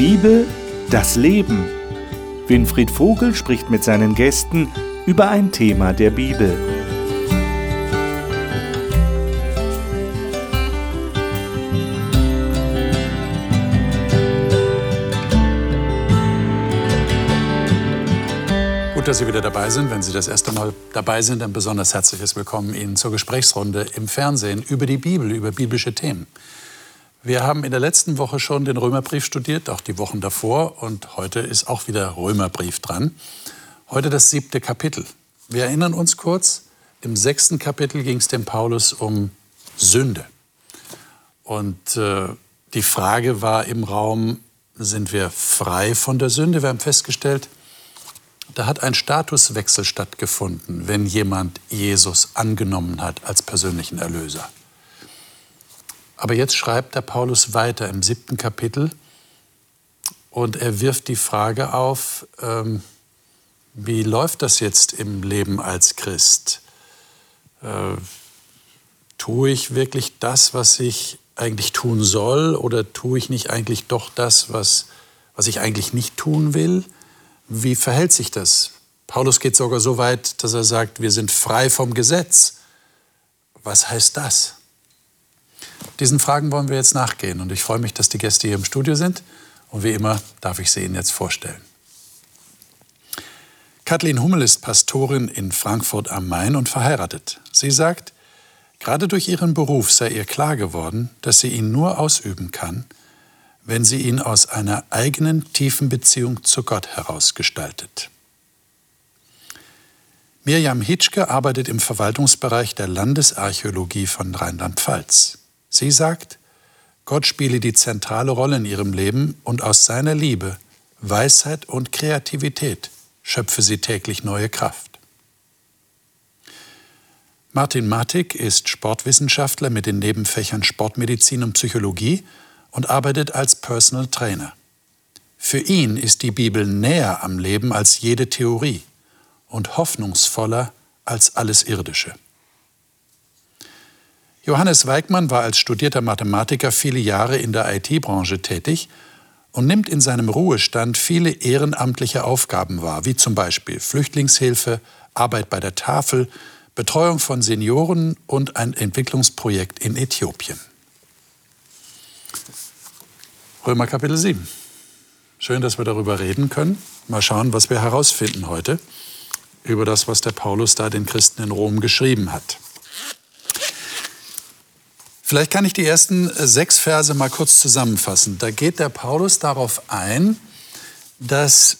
Bibel, das Leben. Winfried Vogel spricht mit seinen Gästen über ein Thema der Bibel. Gut, dass Sie wieder dabei sind. Wenn Sie das erste Mal dabei sind, ein besonders herzliches Willkommen Ihnen zur Gesprächsrunde im Fernsehen über die Bibel, über biblische Themen. Wir haben in der letzten Woche schon den Römerbrief studiert, auch die Wochen davor. Und heute ist auch wieder Römerbrief dran. Heute das siebte Kapitel. Wir erinnern uns kurz, im sechsten Kapitel ging es dem Paulus um Sünde. Und äh, die Frage war im Raum, sind wir frei von der Sünde? Wir haben festgestellt, da hat ein Statuswechsel stattgefunden, wenn jemand Jesus angenommen hat als persönlichen Erlöser. Aber jetzt schreibt der Paulus weiter im siebten Kapitel und er wirft die Frage auf, ähm, wie läuft das jetzt im Leben als Christ? Äh, tue ich wirklich das, was ich eigentlich tun soll oder tue ich nicht eigentlich doch das, was, was ich eigentlich nicht tun will? Wie verhält sich das? Paulus geht sogar so weit, dass er sagt, wir sind frei vom Gesetz. Was heißt das? Diesen Fragen wollen wir jetzt nachgehen und ich freue mich, dass die Gäste hier im Studio sind und wie immer darf ich sie Ihnen jetzt vorstellen. Kathleen Hummel ist Pastorin in Frankfurt am Main und verheiratet. Sie sagt, gerade durch ihren Beruf sei ihr klar geworden, dass sie ihn nur ausüben kann, wenn sie ihn aus einer eigenen tiefen Beziehung zu Gott heraus gestaltet. Mirjam Hitschke arbeitet im Verwaltungsbereich der Landesarchäologie von Rheinland-Pfalz. Sie sagt, Gott spiele die zentrale Rolle in ihrem Leben und aus seiner Liebe, Weisheit und Kreativität schöpfe sie täglich neue Kraft. Martin Matik ist Sportwissenschaftler mit den Nebenfächern Sportmedizin und Psychologie und arbeitet als Personal Trainer. Für ihn ist die Bibel näher am Leben als jede Theorie und hoffnungsvoller als alles Irdische. Johannes Weigmann war als studierter Mathematiker viele Jahre in der IT-Branche tätig und nimmt in seinem Ruhestand viele ehrenamtliche Aufgaben wahr, wie zum Beispiel Flüchtlingshilfe, Arbeit bei der Tafel, Betreuung von Senioren und ein Entwicklungsprojekt in Äthiopien. Römer Kapitel 7. Schön, dass wir darüber reden können. Mal schauen, was wir herausfinden heute über das, was der Paulus da den Christen in Rom geschrieben hat. Vielleicht kann ich die ersten sechs Verse mal kurz zusammenfassen. Da geht der Paulus darauf ein, dass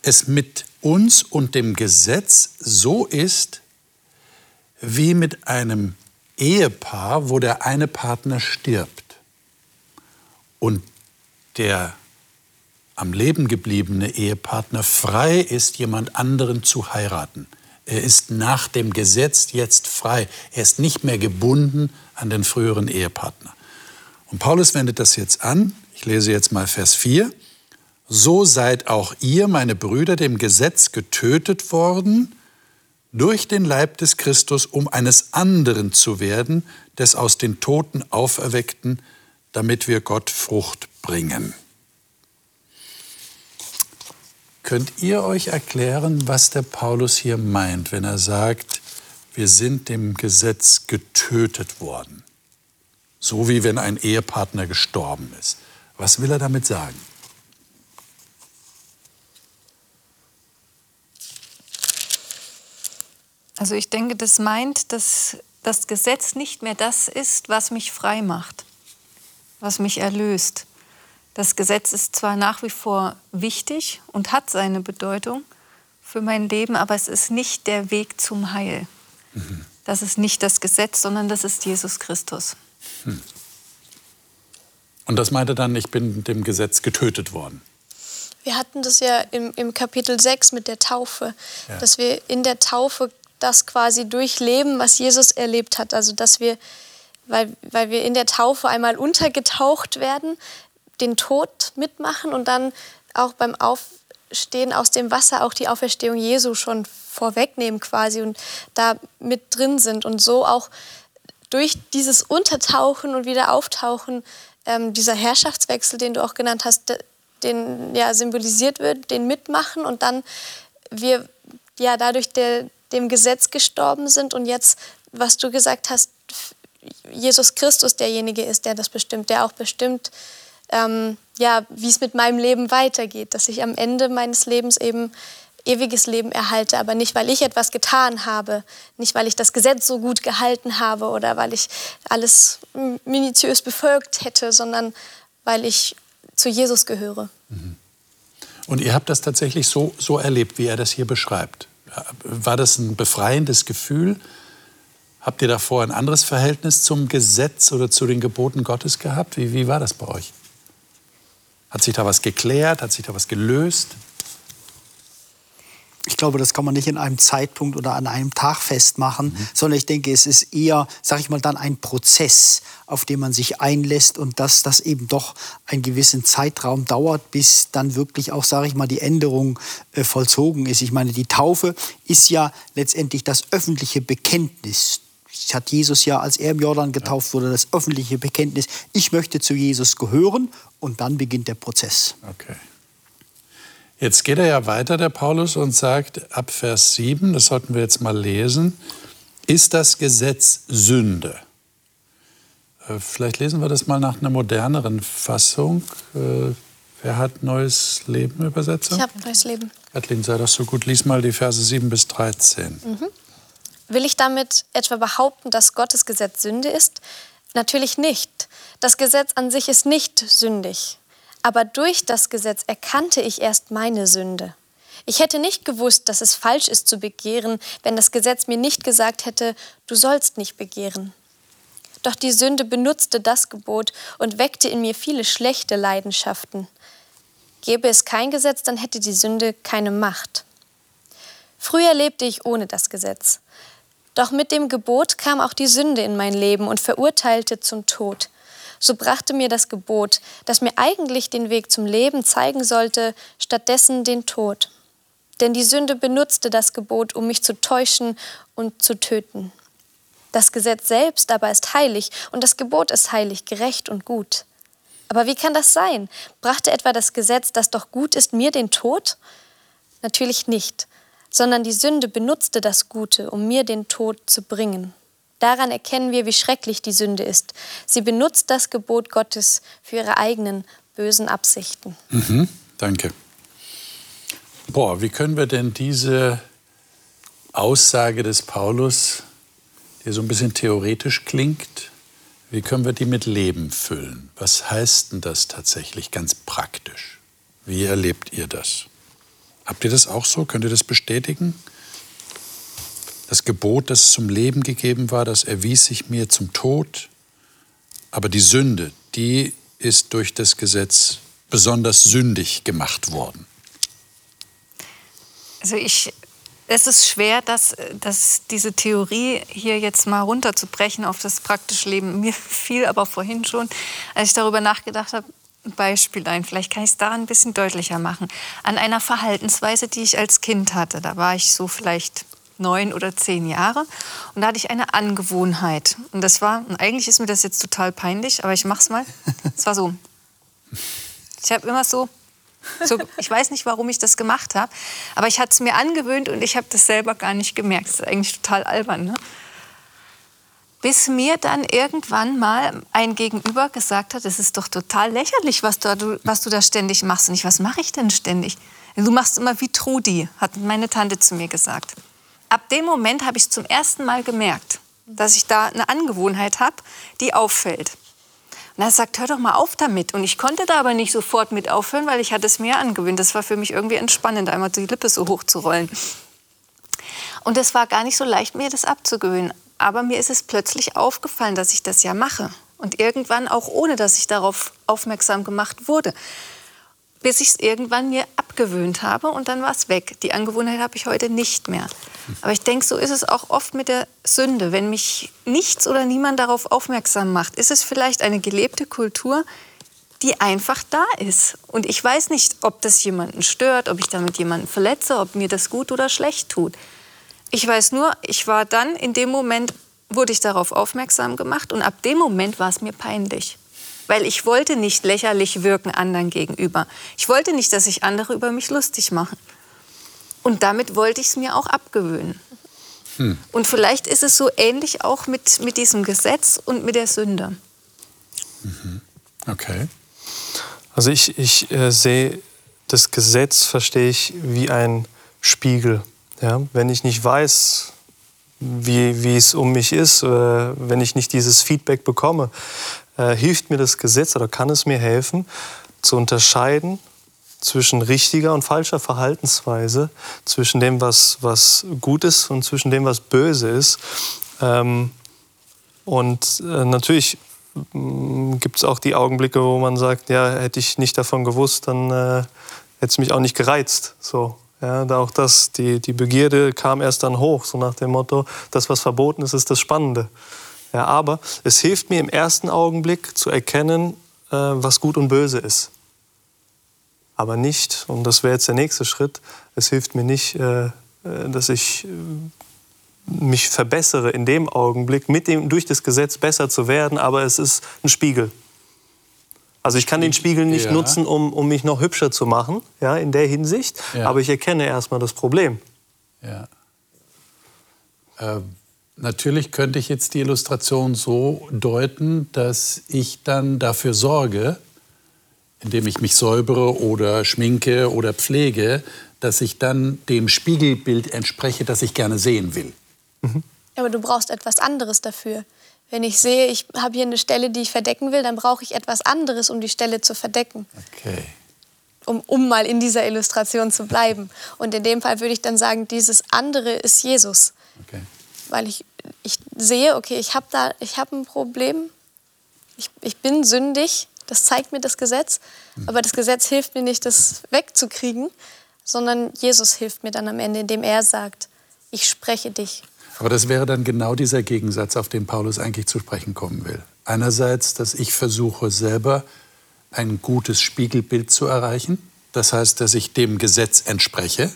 es mit uns und dem Gesetz so ist, wie mit einem Ehepaar, wo der eine Partner stirbt und der am Leben gebliebene Ehepartner frei ist, jemand anderen zu heiraten. Er ist nach dem Gesetz jetzt frei. Er ist nicht mehr gebunden an den früheren Ehepartner. Und Paulus wendet das jetzt an. Ich lese jetzt mal Vers 4. So seid auch ihr, meine Brüder, dem Gesetz getötet worden durch den Leib des Christus, um eines anderen zu werden, des aus den Toten auferweckten, damit wir Gott Frucht bringen. Könnt ihr euch erklären, was der Paulus hier meint, wenn er sagt, wir sind dem Gesetz getötet worden? So wie wenn ein Ehepartner gestorben ist. Was will er damit sagen? Also ich denke, das meint, dass das Gesetz nicht mehr das ist, was mich frei macht was mich erlöst. Das Gesetz ist zwar nach wie vor wichtig und hat seine Bedeutung für mein Leben, aber es ist nicht der Weg zum Heil. Mhm. Das ist nicht das Gesetz, sondern das ist Jesus Christus. Hm. Und das meinte dann, ich bin dem Gesetz getötet worden. Wir hatten das ja im, im Kapitel 6 mit der Taufe, ja. dass wir in der Taufe das quasi durchleben, was Jesus erlebt hat. Also dass wir weil, weil wir in der Taufe einmal untergetaucht werden, den Tod mitmachen und dann auch beim Aufstehen aus dem Wasser auch die Auferstehung Jesu schon vorwegnehmen quasi und da mit drin sind und so auch durch dieses Untertauchen und wieder Auftauchen ähm, dieser Herrschaftswechsel, den du auch genannt hast, den ja symbolisiert wird, den mitmachen und dann wir ja dadurch der, dem Gesetz gestorben sind und jetzt, was du gesagt hast, Jesus Christus derjenige ist, der das bestimmt, der auch bestimmt, ähm, ja, wie es mit meinem Leben weitergeht, dass ich am Ende meines Lebens eben ewiges Leben erhalte, aber nicht, weil ich etwas getan habe, nicht, weil ich das Gesetz so gut gehalten habe oder weil ich alles minutiös befolgt hätte, sondern weil ich zu Jesus gehöre. Mhm. Und ihr habt das tatsächlich so, so erlebt, wie er das hier beschreibt. War das ein befreiendes Gefühl? Habt ihr davor ein anderes Verhältnis zum Gesetz oder zu den Geboten Gottes gehabt? Wie, wie war das bei euch? Hat sich da was geklärt? Hat sich da was gelöst? ich glaube, das kann man nicht in einem Zeitpunkt oder an einem Tag festmachen, mhm. sondern ich denke, es ist eher, sag ich mal, dann ein Prozess, auf den man sich einlässt und dass das eben doch einen gewissen Zeitraum dauert, bis dann wirklich auch, sage ich mal, die Änderung äh, vollzogen ist. Ich meine, die Taufe ist ja letztendlich das öffentliche Bekenntnis das hat Jesus ja, als er im Jordan getauft wurde, das öffentliche Bekenntnis, ich möchte zu Jesus gehören und dann beginnt der Prozess. Okay. Jetzt geht er ja weiter, der Paulus, und sagt ab Vers 7, das sollten wir jetzt mal lesen, ist das Gesetz Sünde? Äh, vielleicht lesen wir das mal nach einer moderneren Fassung. Äh, wer hat Neues Leben Übersetzung? Ich habe Neues Leben. Kathleen, sei das so gut. Lies mal die Verse 7 bis 13. Mhm. Will ich damit etwa behaupten, dass Gottes Gesetz Sünde ist? Natürlich nicht. Das Gesetz an sich ist nicht sündig. Aber durch das Gesetz erkannte ich erst meine Sünde. Ich hätte nicht gewusst, dass es falsch ist zu begehren, wenn das Gesetz mir nicht gesagt hätte, du sollst nicht begehren. Doch die Sünde benutzte das Gebot und weckte in mir viele schlechte Leidenschaften. Gäbe es kein Gesetz, dann hätte die Sünde keine Macht. Früher lebte ich ohne das Gesetz. Doch mit dem Gebot kam auch die Sünde in mein Leben und verurteilte zum Tod so brachte mir das Gebot, das mir eigentlich den Weg zum Leben zeigen sollte, stattdessen den Tod. Denn die Sünde benutzte das Gebot, um mich zu täuschen und zu töten. Das Gesetz selbst aber ist heilig und das Gebot ist heilig, gerecht und gut. Aber wie kann das sein? Brachte etwa das Gesetz, das doch gut ist, mir den Tod? Natürlich nicht, sondern die Sünde benutzte das Gute, um mir den Tod zu bringen. Daran erkennen wir, wie schrecklich die Sünde ist. Sie benutzt das Gebot Gottes für ihre eigenen bösen Absichten. Mhm, danke. Boah, wie können wir denn diese Aussage des Paulus, die so ein bisschen theoretisch klingt, wie können wir die mit Leben füllen? Was heißt denn das tatsächlich ganz praktisch? Wie erlebt ihr das? Habt ihr das auch so? Könnt ihr das bestätigen? Das Gebot, das zum Leben gegeben war, das erwies sich mir zum Tod. Aber die Sünde, die ist durch das Gesetz besonders sündig gemacht worden. Also ich, es ist schwer, dass, dass diese Theorie hier jetzt mal runterzubrechen auf das praktische Leben. Mir fiel aber vorhin schon, als ich darüber nachgedacht habe, Beispiel ein. Vielleicht kann ich es da ein bisschen deutlicher machen. An einer Verhaltensweise, die ich als Kind hatte. Da war ich so vielleicht neun oder zehn Jahre. Und da hatte ich eine Angewohnheit. Und das war, und eigentlich ist mir das jetzt total peinlich, aber ich mach's mal. Es war so. Ich habe immer so, so, ich weiß nicht, warum ich das gemacht habe, aber ich hatte es mir angewöhnt und ich habe das selber gar nicht gemerkt. Das ist eigentlich total albern. Ne? Bis mir dann irgendwann mal ein Gegenüber gesagt hat, es ist doch total lächerlich, was du, was du da ständig machst. Und ich, was mache ich denn ständig? Du machst immer wie Trudi, hat meine Tante zu mir gesagt ab dem Moment habe ich zum ersten Mal gemerkt, dass ich da eine Angewohnheit habe, die auffällt. Und er sagt, hör doch mal auf damit. Und ich konnte da aber nicht sofort mit aufhören, weil ich hatte es mir angewöhnt. Das war für mich irgendwie entspannend, einmal die Lippe so hoch zu rollen. Und es war gar nicht so leicht, mir das abzugewöhnen. Aber mir ist es plötzlich aufgefallen, dass ich das ja mache. Und irgendwann auch ohne, dass ich darauf aufmerksam gemacht wurde bis ich es irgendwann mir abgewöhnt habe und dann war es weg. Die Angewohnheit habe ich heute nicht mehr. Aber ich denke, so ist es auch oft mit der Sünde. Wenn mich nichts oder niemand darauf aufmerksam macht, ist es vielleicht eine gelebte Kultur, die einfach da ist. Und ich weiß nicht, ob das jemanden stört, ob ich damit jemanden verletze, ob mir das gut oder schlecht tut. Ich weiß nur, ich war dann in dem Moment, wurde ich darauf aufmerksam gemacht und ab dem Moment war es mir peinlich. weil ich wollte nicht lächerlich wirken anderen gegenüber. Ich wollte nicht, dass sich andere über mich lustig machen. Und damit wollte ich es mir auch abgewöhnen. Hm. Und vielleicht ist es so ähnlich auch mit, mit diesem Gesetz und mit der Sünde. Mhm. Okay. Also ich, ich äh, sehe das Gesetz, verstehe ich, wie ein Spiegel. Ja? Wenn ich nicht weiß, wie, wie es um mich ist, äh, wenn ich nicht dieses Feedback bekomme, äh, hilft mir das Gesetz oder kann es mir helfen, zu unterscheiden zwischen richtiger und falscher Verhaltensweise, zwischen dem, was, was gut ist und zwischen dem, was böse ist. Ähm, und äh, natürlich mm, gibt es auch die Augenblicke, wo man sagt, ja, hätte ich nicht davon gewusst, dann hätte es mich auch nicht gereizt. So, ja, auch das, die, die Begierde kam erst dann hoch, so nach dem Motto, das, was verboten ist, ist das Spannende. Ja, aber es hilft mir im ersten Augenblick zu erkennen, äh, was gut und böse ist. Aber nicht, und das wäre jetzt der nächste Schritt, es hilft mir nicht, äh, äh dass ich äh, mich verbessere in dem Augenblick, mit dem, durch das Gesetz besser zu werden, aber es ist ein Spiegel. Also ich kann den Spiegel nicht ja. nutzen, um, um mich noch hübscher zu machen, ja, in der Hinsicht, ja. aber ich erkenne erstmal das Problem. Ja. Äh, natürlich könnte ich jetzt die Illustration so deuten, dass ich dann dafür sorge, indem ich mich säubere oder schminke oder pflege, dass ich dann dem Spiegelbild entspreche, das ich gerne sehen will. Mhm. Aber du brauchst etwas anderes dafür. Wenn ich sehe, ich habe hier eine Stelle, die ich verdecken will, dann brauche ich etwas anderes, um die Stelle zu verdecken. Okay. Um, um mal in dieser Illustration zu bleiben. Und in dem Fall würde ich dann sagen, dieses andere ist Jesus. Okay. Weil ich, ich sehe, okay, ich habe da, ich habe ein Problem, ich, ich bin sündig, das zeigt mir das Gesetz, hm. aber das Gesetz hilft mir nicht, das wegzukriegen, sondern Jesus hilft mir dann am Ende, indem er sagt, ich spreche dich. Aber das wäre dann genau dieser Gegensatz, auf den Paulus eigentlich zu sprechen kommen will. Einerseits, dass ich versuche selber ein gutes Spiegelbild zu erreichen, das heißt, dass ich dem Gesetz entspreche.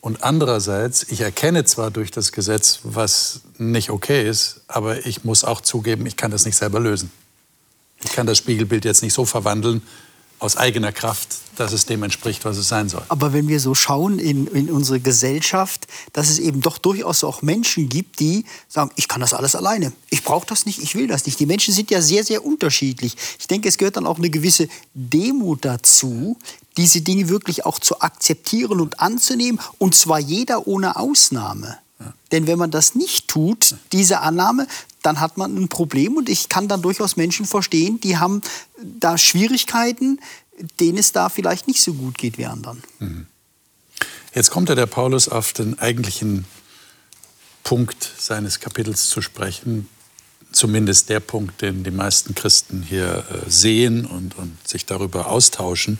Und andererseits, ich erkenne zwar durch das Gesetz, was nicht okay ist, aber ich muss auch zugeben, ich kann das nicht selber lösen. Ich kann das Spiegelbild jetzt nicht so verwandeln aus eigener Kraft, dass es dem entspricht, was es sein soll. Aber wenn wir so schauen in, in unsere Gesellschaft, dass es eben doch durchaus auch Menschen gibt, die sagen, ich kann das alles alleine. Ich brauche das nicht, ich will das nicht. Die Menschen sind ja sehr, sehr unterschiedlich. Ich denke, es gehört dann auch eine gewisse Demut dazu, diese Dinge wirklich auch zu akzeptieren und anzunehmen. Und zwar jeder ohne Ausnahme. Denn wenn man das nicht tut, diese Annahme, dann hat man ein Problem und ich kann dann durchaus Menschen verstehen, die haben da Schwierigkeiten, denen es da vielleicht nicht so gut geht wie anderen. Mhm. Jetzt kommt ja der Paulus auf den eigentlichen Punkt seines Kapitels zu sprechen, zumindest der Punkt, den die meisten Christen hier äh, sehen und, und sich darüber austauschen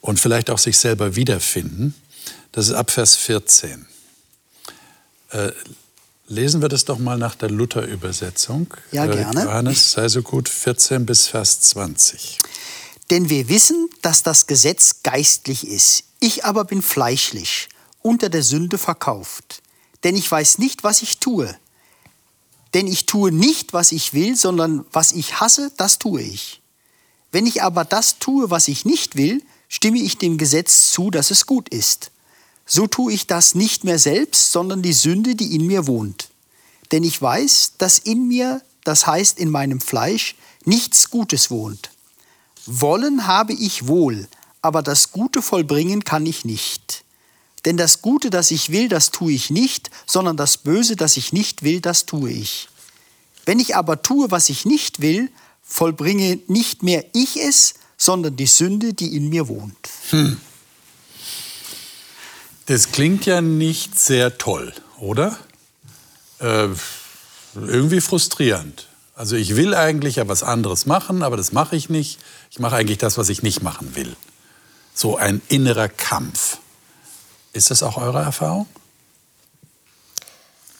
und vielleicht auch sich selber wiederfinden. Das ist ab Vers 14. Äh, lesen wir das doch mal nach der Luther-Übersetzung. Ja, äh, gerne. Johannes, sei so gut, 14 bis Vers 20. Denn wir wissen, dass das Gesetz geistlich ist. Ich aber bin fleischlich, unter der Sünde verkauft. Denn ich weiß nicht, was ich tue. Denn ich tue nicht, was ich will, sondern was ich hasse, das tue ich. Wenn ich aber das tue, was ich nicht will, stimme ich dem Gesetz zu, dass es gut ist so tue ich das nicht mehr selbst, sondern die Sünde, die in mir wohnt. Denn ich weiß, dass in mir, das heißt in meinem Fleisch, nichts Gutes wohnt. Wollen habe ich wohl, aber das Gute vollbringen kann ich nicht. Denn das Gute, das ich will, das tue ich nicht, sondern das Böse, das ich nicht will, das tue ich. Wenn ich aber tue, was ich nicht will, vollbringe nicht mehr ich es, sondern die Sünde, die in mir wohnt. Hm. Das klingt ja nicht sehr toll, oder? Äh, irgendwie frustrierend. Also ich will eigentlich ja was anderes machen, aber das mache ich nicht. Ich mache eigentlich das, was ich nicht machen will. So ein innerer Kampf. Ist das auch eure Erfahrung?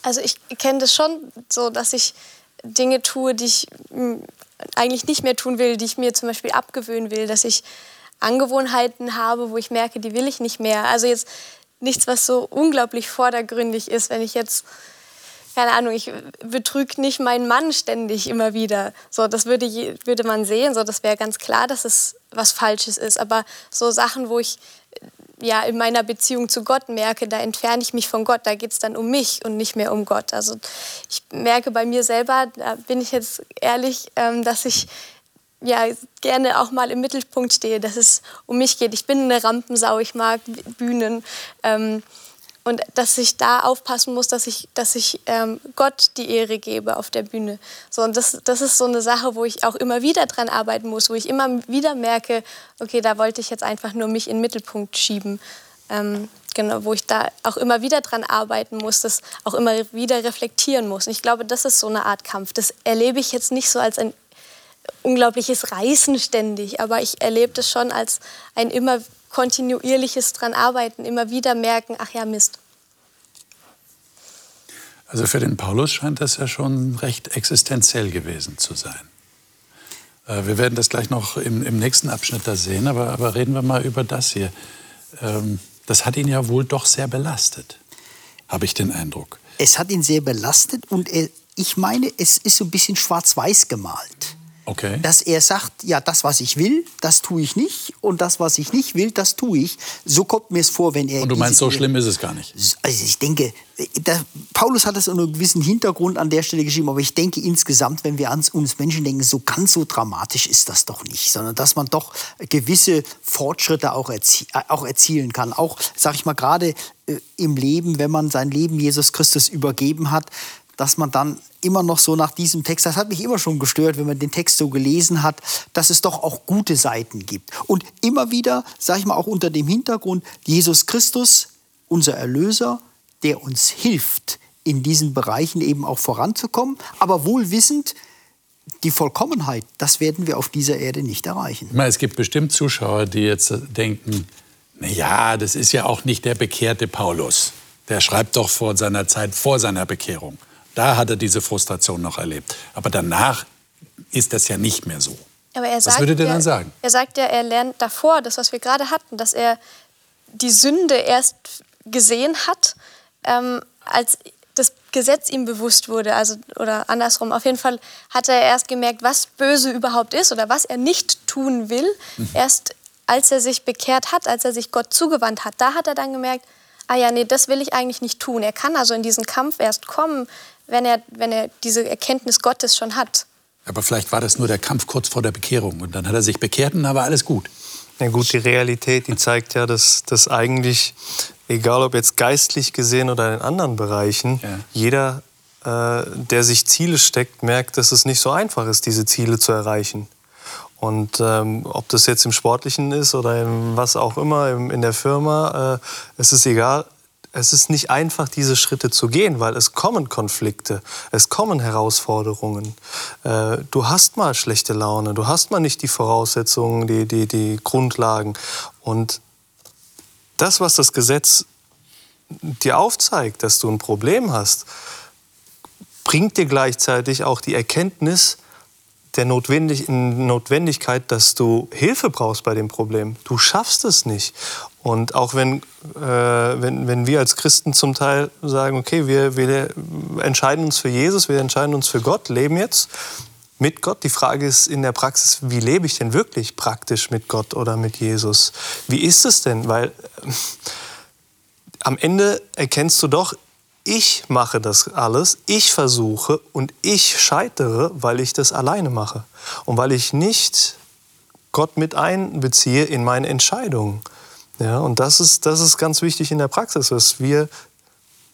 Also ich kenne das schon so, dass ich Dinge tue, die ich hm, eigentlich nicht mehr tun will, die ich mir zum Beispiel abgewöhnen will, dass ich Angewohnheiten habe, wo ich merke, die will ich nicht mehr. Also jetzt nichts, was so unglaublich vordergründig ist. Wenn ich jetzt keine Ahnung, ich betrüge nicht meinen Mann ständig immer wieder. So, das würde, würde man sehen, so, das wäre ganz klar, dass es was Falsches ist. Aber so Sachen, wo ich ja in meiner Beziehung zu Gott merke, da entferne ich mich von Gott, da geht es dann um mich und nicht mehr um Gott. Also ich merke bei mir selber, da bin ich jetzt ehrlich, ähm, dass ich ja, gerne auch mal im Mittelpunkt stehe, dass es um mich geht. Ich bin eine Rampensau, ich mag Bühnen. Ähm, und dass ich da aufpassen muss, dass ich, dass ich ähm, Gott die Ehre gebe auf der Bühne. So, und das, das ist so eine Sache, wo ich auch immer wieder dran arbeiten muss, wo ich immer wieder merke, okay, da wollte ich jetzt einfach nur mich in den Mittelpunkt schieben. Ähm, genau, wo ich da auch immer wieder dran arbeiten muss, das auch immer wieder reflektieren muss. Und ich glaube, das ist so eine Art Kampf. Das erlebe ich jetzt nicht so als ein unglaubliches Reißen ständig, aber ich erlebe das schon als ein immer kontinuierliches dran arbeiten, immer wieder merken, ach ja, Mist. Also für den Paulus scheint das ja schon recht existenziell gewesen zu sein. Äh, wir werden das gleich noch im, im nächsten Abschnitt da sehen, aber, aber, reden wir mal über das hier. Ähm, das hat ihn ja wohl doch sehr belastet, habe ich den Eindruck. Es hat ihn sehr belastet und er, ich meine, es ist so ein bisschen schwarz-weiß gemalt. Okay. Dass er sagt, ja, das, was ich will, das tue ich nicht und das, was ich nicht will, das tue ich. So kommt mir es vor, wenn er... Und du meinst, so schlimm ist es gar nicht? Also ich denke, der, Paulus hat das unter einem gewissen Hintergrund an der Stelle geschrieben, aber ich denke insgesamt, wenn wir an uns Menschen denken, so ganz so dramatisch ist das doch nicht, sondern dass man doch gewisse Fortschritte auch, erzie auch erzielen kann. Auch, sag ich mal, gerade äh, im Leben, wenn man sein Leben Jesus Christus übergeben hat, dass man dann immer noch so nach diesem Text, das hat mich immer schon gestört, wenn man den Text so gelesen hat, dass es doch auch gute Seiten gibt. Und immer wieder, sage ich mal, auch unter dem Hintergrund, Jesus Christus, unser Erlöser, der uns hilft, in diesen Bereichen eben auch voranzukommen, aber wohl wissend, die Vollkommenheit, das werden wir auf dieser Erde nicht erreichen. Meine, es gibt bestimmt Zuschauer, die jetzt denken, na ja, das ist ja auch nicht der bekehrte Paulus. Der schreibt doch vor seiner Zeit, vor seiner Bekehrung. Da hat er diese Frustration noch erlebt. Aber danach ist das ja nicht mehr so. Aber er sagt, was würdet ihr dann sagen? Er sagt ja, er lernt davor, das, was wir gerade hatten, dass er die Sünde erst gesehen hat, ähm, als das Gesetz ihm bewusst wurde, also oder andersrum. Auf jeden Fall hat er erst gemerkt, was böse überhaupt ist oder was er nicht tun will. Mhm. Erst als er sich bekehrt hat, als er sich Gott zugewandt hat, da hat er dann gemerkt, ah ja, nee, das will ich eigentlich nicht tun. Er kann also in diesen Kampf erst kommen, wenn er, wenn er diese Erkenntnis Gottes schon hat. Aber vielleicht war das nur der Kampf kurz vor der Bekehrung und dann hat er sich bekehrt und dann war alles gut. Na gut, die Realität, die zeigt ja, dass, dass eigentlich, egal ob jetzt geistlich gesehen oder in anderen Bereichen, ja. jeder, äh, der sich Ziele steckt, merkt, dass es nicht so einfach ist, diese Ziele zu erreichen. Und ähm, ob das jetzt im Sportlichen ist oder in was auch immer, im, in der Firma, äh, es ist egal es ist nicht einfach, diese Schritte zu gehen, weil es kommen Konflikte, es kommen Herausforderungen. Äh, du hast mal schlechte Laune, du hast mal nicht die Voraussetzungen, die, die, die Grundlagen. Und das, was das Gesetz dir aufzeigt, dass du ein Problem hast, bringt dir gleichzeitig auch die Erkenntnis, der Notwendig Notwendigkeit, dass du Hilfe brauchst bei dem Problem. Du schaffst es nicht. Und auch wenn, äh, wenn, wenn wir als Christen zum Teil sagen, okay, wir, wir entscheiden uns für Jesus, wir entscheiden uns für Gott, leben jetzt mit Gott. Die Frage ist in der Praxis, wie lebe ich denn wirklich praktisch mit Gott oder mit Jesus? Wie ist es denn? Weil äh, am Ende erkennst du doch, ich mache das alles, ich versuche und ich scheitere, weil ich das alleine mache und weil ich nicht Gott mit einbeziehe in meine Entscheidungen. Ja, und das ist, das ist ganz wichtig in der Praxis, dass wir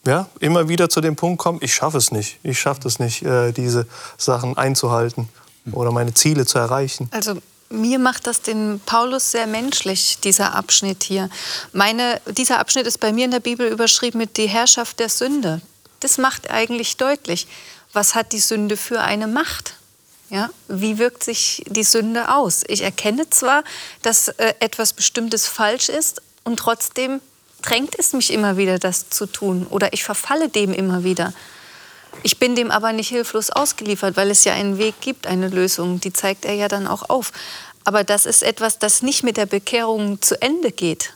ja, immer wieder zu dem Punkt kommen, ich schaffe es nicht, ich schaffe es nicht, äh, diese Sachen einzuhalten oder meine Ziele zu erreichen. Also mir macht das den Paulus sehr menschlich, dieser Abschnitt hier. Meine, dieser Abschnitt ist bei mir in der Bibel überschrieben mit die Herrschaft der Sünde. Das macht eigentlich deutlich, was hat die Sünde für eine Macht? Ja, wie wirkt sich die Sünde aus? Ich erkenne zwar, dass äh, etwas Bestimmtes falsch ist und trotzdem drängt es mich immer wieder, das zu tun oder ich verfalle dem immer wieder. Ich bin dem aber nicht hilflos ausgeliefert, weil es ja einen Weg gibt, eine Lösung. Die zeigt er ja dann auch auf. Aber das ist etwas, das nicht mit der Bekehrung zu Ende geht.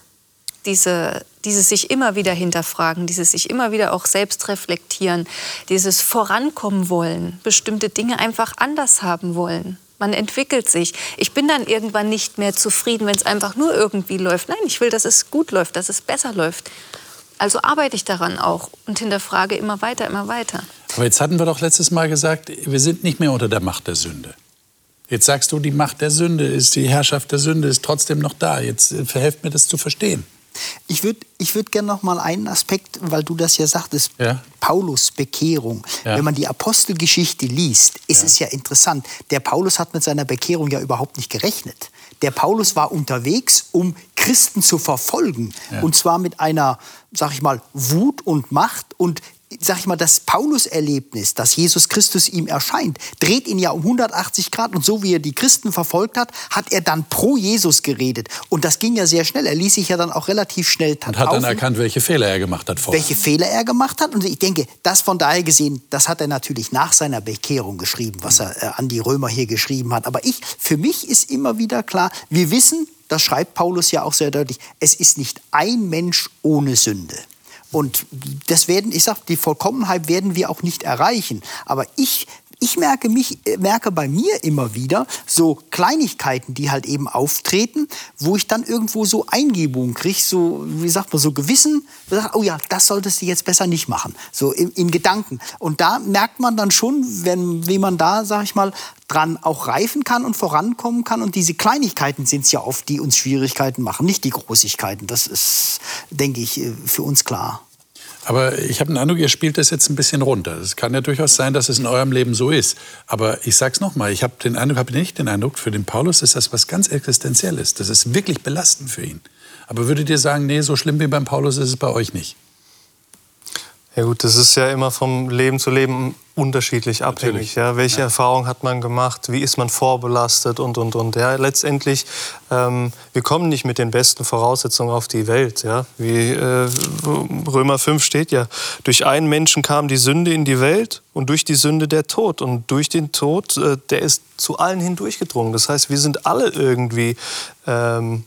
diese, dieses sich immer wieder hinterfragen, dieses sich immer wieder auch selbst reflektieren, dieses Vorankommen wollen, bestimmte Dinge einfach anders haben wollen. Man entwickelt sich. Ich bin dann irgendwann nicht mehr zufrieden, wenn es einfach nur irgendwie läuft. Nein, ich will, dass es gut läuft, dass es besser läuft. Also arbeite ich daran auch und hinterfrage immer weiter, immer weiter. Aber jetzt hatten wir doch letztes Mal gesagt, wir sind nicht mehr unter der Macht der Sünde. Jetzt sagst du, die Macht der Sünde ist, die Herrschaft der Sünde ist trotzdem noch da. Jetzt äh, verhelft mir das zu verstehen. Ich würde ich würd gerne noch mal einen Aspekt, weil du das ja sagtest, Ja. Paulus Bekehrung. Ja. Wenn man die Apostelgeschichte liest, ist es ja interessant. Der Paulus hat mit seiner Bekehrung ja überhaupt nicht gerechnet. Der Paulus war unterwegs, um Christen zu verfolgen. Ja. Und zwar mit einer, sag ich mal, Wut und Macht und sag ich mal, das Paulus-Erlebnis, dass Jesus Christus ihm erscheint, dreht ihn ja um 180 Grad. Und so wie er die Christen verfolgt hat, hat er dann pro Jesus geredet. Und das ging ja sehr schnell. Er ließ sich ja dann auch relativ schnell Und hat dann taufen erkannt, welche Fehler er gemacht hat vorher. welche Fehler er gemacht hat. Und ich denke, das von daher gesehen, das hat er natürlich nach seiner Bekehrung geschrieben, was er äh, an die Römer hier geschrieben hat. Aber ich, für mich ist immer wieder klar, wir wissen, das schreibt Paulus ja auch sehr deutlich, es ist nicht ein Mensch ohne Sünde. Und das werden, ich sag, die Vollkommenheit werden wir auch nicht erreichen. Aber ich ich merke mich, äh, merke bei mir immer wieder so Kleinigkeiten, die halt eben auftreten, wo ich dann irgendwo so Eingebungen kriege, so, wie sagt man, so Gewissen, wo ich sag, oh ja, das solltest du jetzt besser nicht machen, so in, in Gedanken. Und da merkt man dann schon, wenn, wie man da, sag ich mal, dran auch reifen kann und vorankommen kann. Und diese Kleinigkeiten sind es ja oft, die uns Schwierigkeiten machen, nicht die Großigkeiten. Das ist, denke ich, äh, für uns klar. Aber ich habe den Eindruck, ihr spielt das jetzt ein bisschen runter. Es kann ja durchaus sein, dass es in eurem Leben so ist. Aber ich sag's noch mal, ich habe den Eindruck, habe nicht den Eindruck, für den Paulus ist das was ganz Existenzielles. Das ist wirklich belastend für ihn. Aber würdet ihr sagen, nee, so schlimm wie beim Paulus ist es bei euch nicht? Ja gut, das ist ja immer vom Leben zu Leben unterschiedlich abhängig. Natürlich. Ja. Welche Ja. Erfahrung hat man gemacht? Wie ist man vorbelastet und und und. Ja, letztendlich, ähm, wir kommen nicht mit den besten Voraussetzungen auf die Welt. Ja. Wie äh, Römer 5 steht ja: Durch einen Menschen kam die Sünde in die Welt und durch die Sünde der Tod und durch den Tod, äh, der ist zu allen hindurchgedrungen. Das heißt, wir sind alle irgendwie ähm,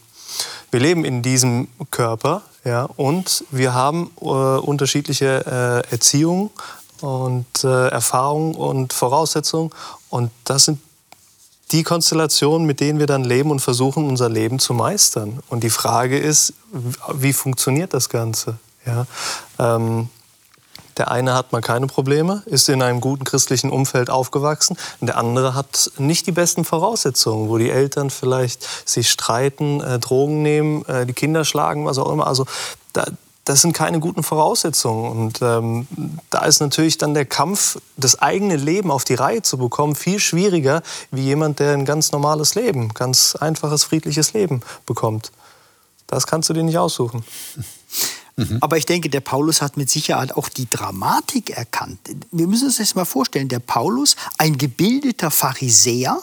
wir leben in diesem Körper ja, und wir haben äh, unterschiedliche äh, Erziehung und äh, Erfahrungen und Voraussetzungen. Und das sind die Konstellationen, mit denen wir dann leben und versuchen, unser Leben zu meistern. Und die Frage ist, wie funktioniert das Ganze? Ja, ähm, der eine hat mal keine Probleme, ist in einem guten christlichen Umfeld aufgewachsen. Und der andere hat nicht die besten Voraussetzungen, wo die Eltern vielleicht sich streiten, äh, Drogen nehmen, äh, die Kinder schlagen, was auch immer. Also da, das sind keine guten Voraussetzungen. Und ähm, da ist natürlich dann der Kampf, das eigene Leben auf die Reihe zu bekommen, viel schwieriger wie jemand, der ein ganz normales Leben, ganz einfaches, friedliches Leben bekommt. Das kannst du dir nicht aussuchen. Aber ich denke, der Paulus hat mit Sicherheit auch die Dramatik erkannt. Wir müssen uns das mal vorstellen. Der Paulus, ein gebildeter Pharisäer,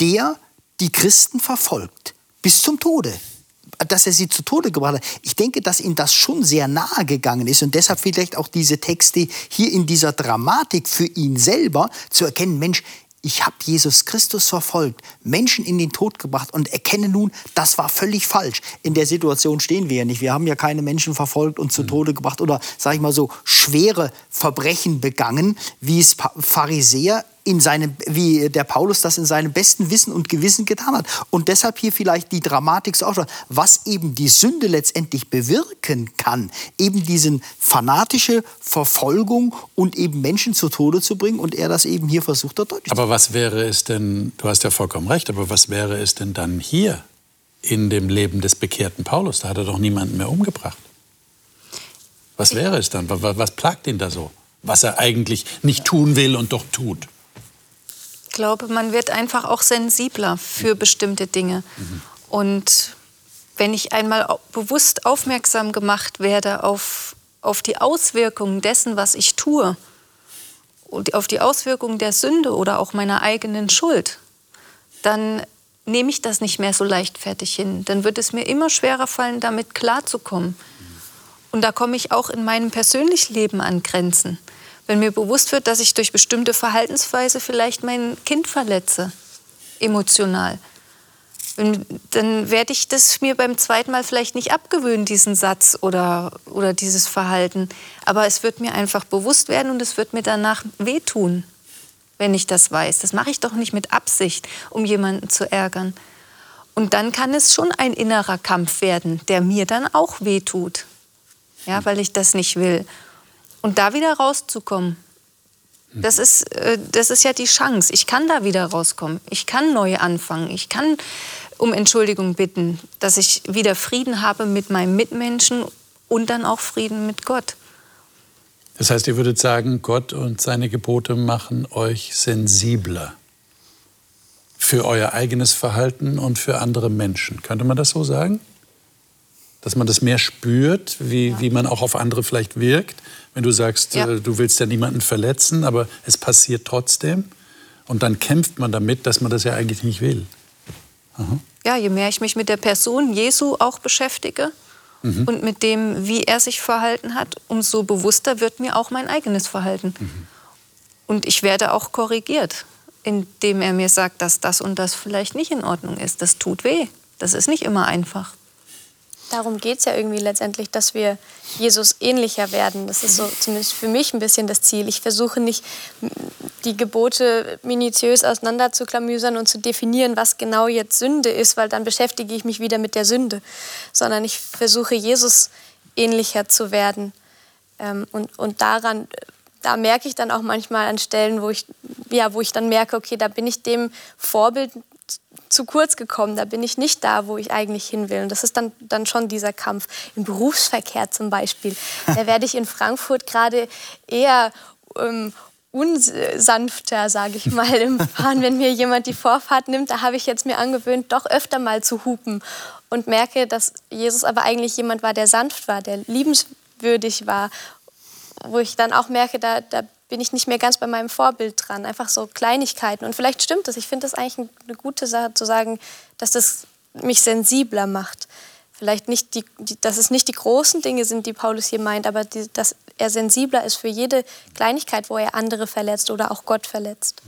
der die Christen verfolgt, bis zum Tode. Dass er sie zu Tode gebracht hat. Ich denke, dass ihm das schon sehr nahe gegangen ist und deshalb vielleicht auch diese Texte hier in dieser Dramatik für ihn selber zu erkennen, Mensch, ich habe Jesus Christus verfolgt, Menschen in den Tod gebracht und erkenne nun, das war völlig falsch. In der Situation stehen wir ja nicht. Wir haben ja keine Menschen verfolgt und zu Tode gebracht oder, sage ich mal so, schwere Verbrechen begangen, wie es Pharisäer in seinem, wie der Paulus das in seinem besten Wissen und Gewissen getan hat. Und deshalb hier vielleicht die Dramatik so ausschaut, was eben die Sünde letztendlich bewirken kann, eben diesen fanatische Verfolgung und eben Menschen zu Tode zu bringen und er das eben hier versucht hat deutlich zu Aber was wäre es denn, du hast ja vollkommen recht, aber was wäre es denn dann hier in dem Leben des bekehrten Paulus? Da hat er doch niemanden mehr umgebracht. Was wäre es dann? Wa- wa- Was plagt ihn da so? Was er eigentlich nicht tun will und doch tut? Ich glaube, man wird einfach auch sensibler für bestimmte Dinge. Und wenn ich einmal bewusst aufmerksam gemacht werde auf, auf die Auswirkungen dessen, was ich tue, und auf die Auswirkungen der Sünde oder auch meiner eigenen Schuld, dann nehme ich das nicht mehr so leichtfertig hin. Dann wird es mir immer schwerer fallen, damit klarzukommen. Und da komme ich auch in meinem persönlichen Leben an Grenzen. Wenn mir bewusst wird, dass ich durch bestimmte Verhaltensweise vielleicht mein Kind verletze, emotional, dann werde ich das mir beim zweiten Mal vielleicht nicht abgewöhnen, diesen Satz oder, oder dieses Verhalten. Aber es wird mir einfach bewusst werden und es wird mir danach wehtun, wenn ich das weiß. Das mache ich doch nicht mit Absicht, um jemanden zu ärgern. Und dann kann es schon ein innerer Kampf werden, der mir dann auch wehtut. Ja, weil ich das nicht will. Und da wieder rauszukommen, das ist, äh, das ist ja die Chance. Ich kann da wieder rauskommen. Ich kann neu anfangen. Ich kann um Entschuldigung bitten, dass ich wieder Frieden habe mit meinem Mitmenschen und dann auch Frieden mit Gott. Das heißt, ihr würdet sagen, Gott und seine Gebote machen euch sensibler für euer eigenes Verhalten und für andere Menschen. Könnte man das so sagen? Dass man das mehr spürt, wie, ja. wie man auch auf andere vielleicht wirkt, wenn du sagst, ja. äh, du willst ja niemanden verletzen, aber es passiert trotzdem. Und dann kämpft man damit, dass man das ja eigentlich nicht will. Aha. Ja, je mehr ich mich mit der Person Jesu auch beschäftige mhm. und mit dem, wie er sich verhalten hat, umso bewusster wird mir auch mein eigenes Verhalten. Mhm. Und ich werde auch korrigiert, indem er mir sagt, dass das und das vielleicht nicht in Ordnung ist. Das tut weh. Das ist nicht immer einfach darum geht es ja irgendwie letztendlich, dass wir Jesus ähnlicher werden. Das ist so zumindest für mich ein bisschen das Ziel. Ich versuche nicht, die Gebote minutiös auseinanderzuklamüsern und zu definieren, was genau jetzt Sünde ist, weil dann beschäftige ich mich wieder mit der Sünde, sondern ich versuche, Jesus ähnlicher zu werden. Ähm, und, und daran, da merke ich dann auch manchmal an Stellen, wo ich, ja, wo ich dann merke, okay, da bin ich dem Vorbild zu kurz gekommen, da bin ich nicht da, wo ich eigentlich hin will. Und das ist dann, dann schon dieser Kampf. Im Berufsverkehr zum Beispiel, da werde ich in Frankfurt gerade eher ähm, unsanfter, sage ich mal, im Fahren. Wenn mir jemand die Vorfahrt nimmt, da habe ich jetzt mir angewöhnt, doch öfter mal zu hupen und merke, dass Jesus aber eigentlich jemand war, der sanft war, der liebenswürdig war, wo ich dann auch merke, da, da bin ich nicht mehr ganz bei meinem Vorbild dran. Einfach so Kleinigkeiten. Und vielleicht stimmt das. Ich finde das eigentlich eine gute Sache zu sagen, dass das mich sensibler macht. Vielleicht nicht die, die dass es nicht die großen Dinge sind, die Paulus hier meint, aber die, dass er sensibler ist für jede Kleinigkeit, wo er andere verletzt oder auch Gott verletzt.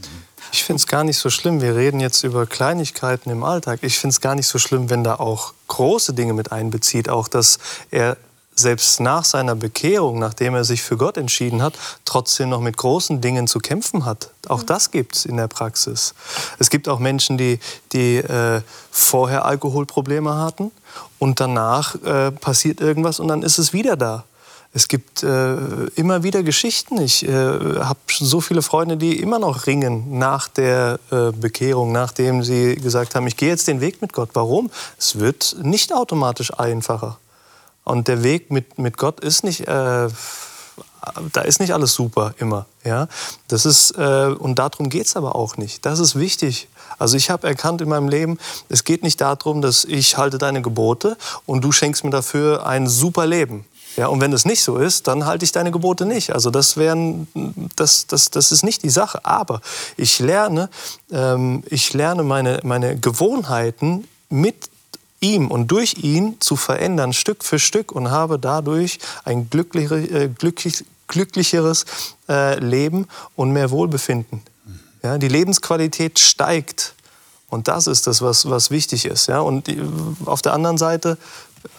Ich finde es gar nicht so schlimm. Wir reden jetzt über Kleinigkeiten im Alltag. Ich finde es gar nicht so schlimm, wenn da auch große Dinge mit einbezieht. Auch, dass er selbst nach seiner Bekehrung, nachdem er sich für Gott entschieden hat, trotzdem noch mit großen Dingen zu kämpfen hat. Auch das gibt es in der Praxis. Es gibt auch Menschen, die, die äh, vorher Alkoholprobleme hatten und danach äh, passiert irgendwas und dann ist es wieder da. Es gibt äh, immer wieder Geschichten. Ich äh, habe so viele Freunde, die immer noch ringen nach der äh, Bekehrung, nachdem sie gesagt haben, ich gehe jetzt den Weg mit Gott. Warum? Es wird nicht automatisch einfacher. Und der Weg mit, mit Gott ist nicht, äh, da ist nicht alles super immer. Ja? Das ist, äh, und darum geht es aber auch nicht. Das ist wichtig. Also ich habe erkannt in meinem Leben, es geht nicht darum, dass ich halte deine Gebote und du schenkst mir dafür ein super Leben. Ja, und wenn es nicht so ist, dann halte ich deine Gebote nicht. Also das, wären, das, das, das ist nicht die Sache. Aber ich lerne, ähm, ich lerne meine, meine Gewohnheiten mit ihm und durch ihn zu verändern, Stück für Stück, und habe dadurch ein glücklicher, äh, glücklich, glücklicheres äh, Leben und mehr Wohlbefinden. Ja, die Lebensqualität steigt. Und das ist das, was, was wichtig ist. Ja? Und auf der anderen Seite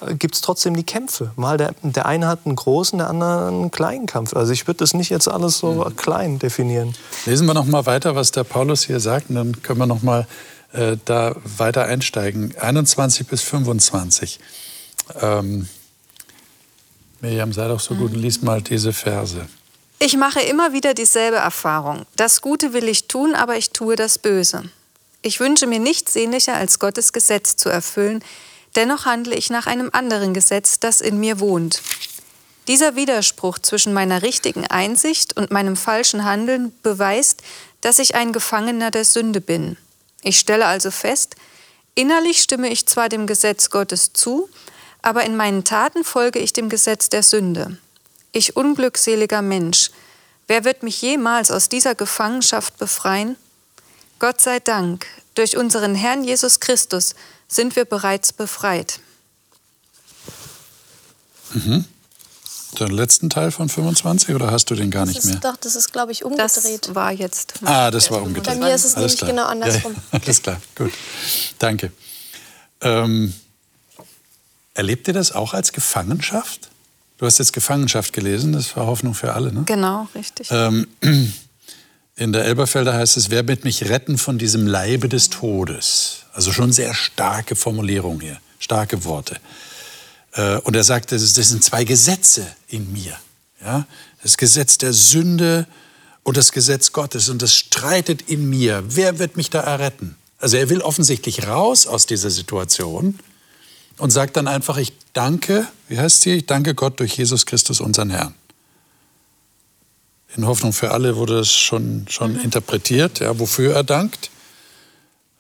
äh, gibt es trotzdem die Kämpfe. Mal der, der eine hat einen großen, der andere einen kleinen Kampf. Also ich würde das nicht jetzt alles so mhm. klein definieren. Lesen wir noch mal weiter, was der Paulus hier sagt, und dann können wir noch mal äh, da weiter einsteigen. 21 bis 25. Ähm, Miriam, sei doch so gut und lies mal diese Verse. Ich mache immer wieder dieselbe Erfahrung. Das Gute will ich tun, aber ich tue das Böse. Ich wünsche mir nichts sehnlicher, als Gottes Gesetz zu erfüllen. Dennoch handle ich nach einem anderen Gesetz, das in mir wohnt. Dieser Widerspruch zwischen meiner richtigen Einsicht und meinem falschen Handeln beweist, dass ich ein Gefangener der Sünde bin. Ich stelle also fest, innerlich stimme ich zwar dem Gesetz Gottes zu, aber in meinen Taten folge ich dem Gesetz der Sünde. Ich unglückseliger Mensch, wer wird mich jemals aus dieser Gefangenschaft befreien? Gott sei Dank, durch unseren Herrn Jesus Christus sind wir bereits befreit. Mhm. Den letzten Teil von 25 oder hast du den gar das nicht mehr? Doch, das ist, glaube ich, umgedreht. Das war jetzt. Ah, das war umgedreht. Bei mir ist es Alles nämlich klar. genau andersrum. Ja, ja. Alles klar, gut. Danke. Ähm, erlebt ihr das auch als Gefangenschaft? Du hast jetzt Gefangenschaft gelesen, das war Hoffnung für alle, ne? Genau, richtig. Ähm, in der Elberfelder heißt es, wer wird mich retten von diesem Leibe des Todes? Also schon sehr starke Formulierung hier, starke Worte. Äh, und er sagt, das sind zwei Gesetze in mir. Ja? Das Gesetz der Sünde und das Gesetz Gottes. Und das streitet in mir. Wer wird mich da erretten? Also er will offensichtlich raus aus dieser Situation und sagt dann einfach, ich danke, wie heißt sie? Ich danke Gott durch Jesus Christus, unseren Herrn. In Hoffnung für alle wurde das schon, schon mhm. interpretiert, ja, wofür er dankt.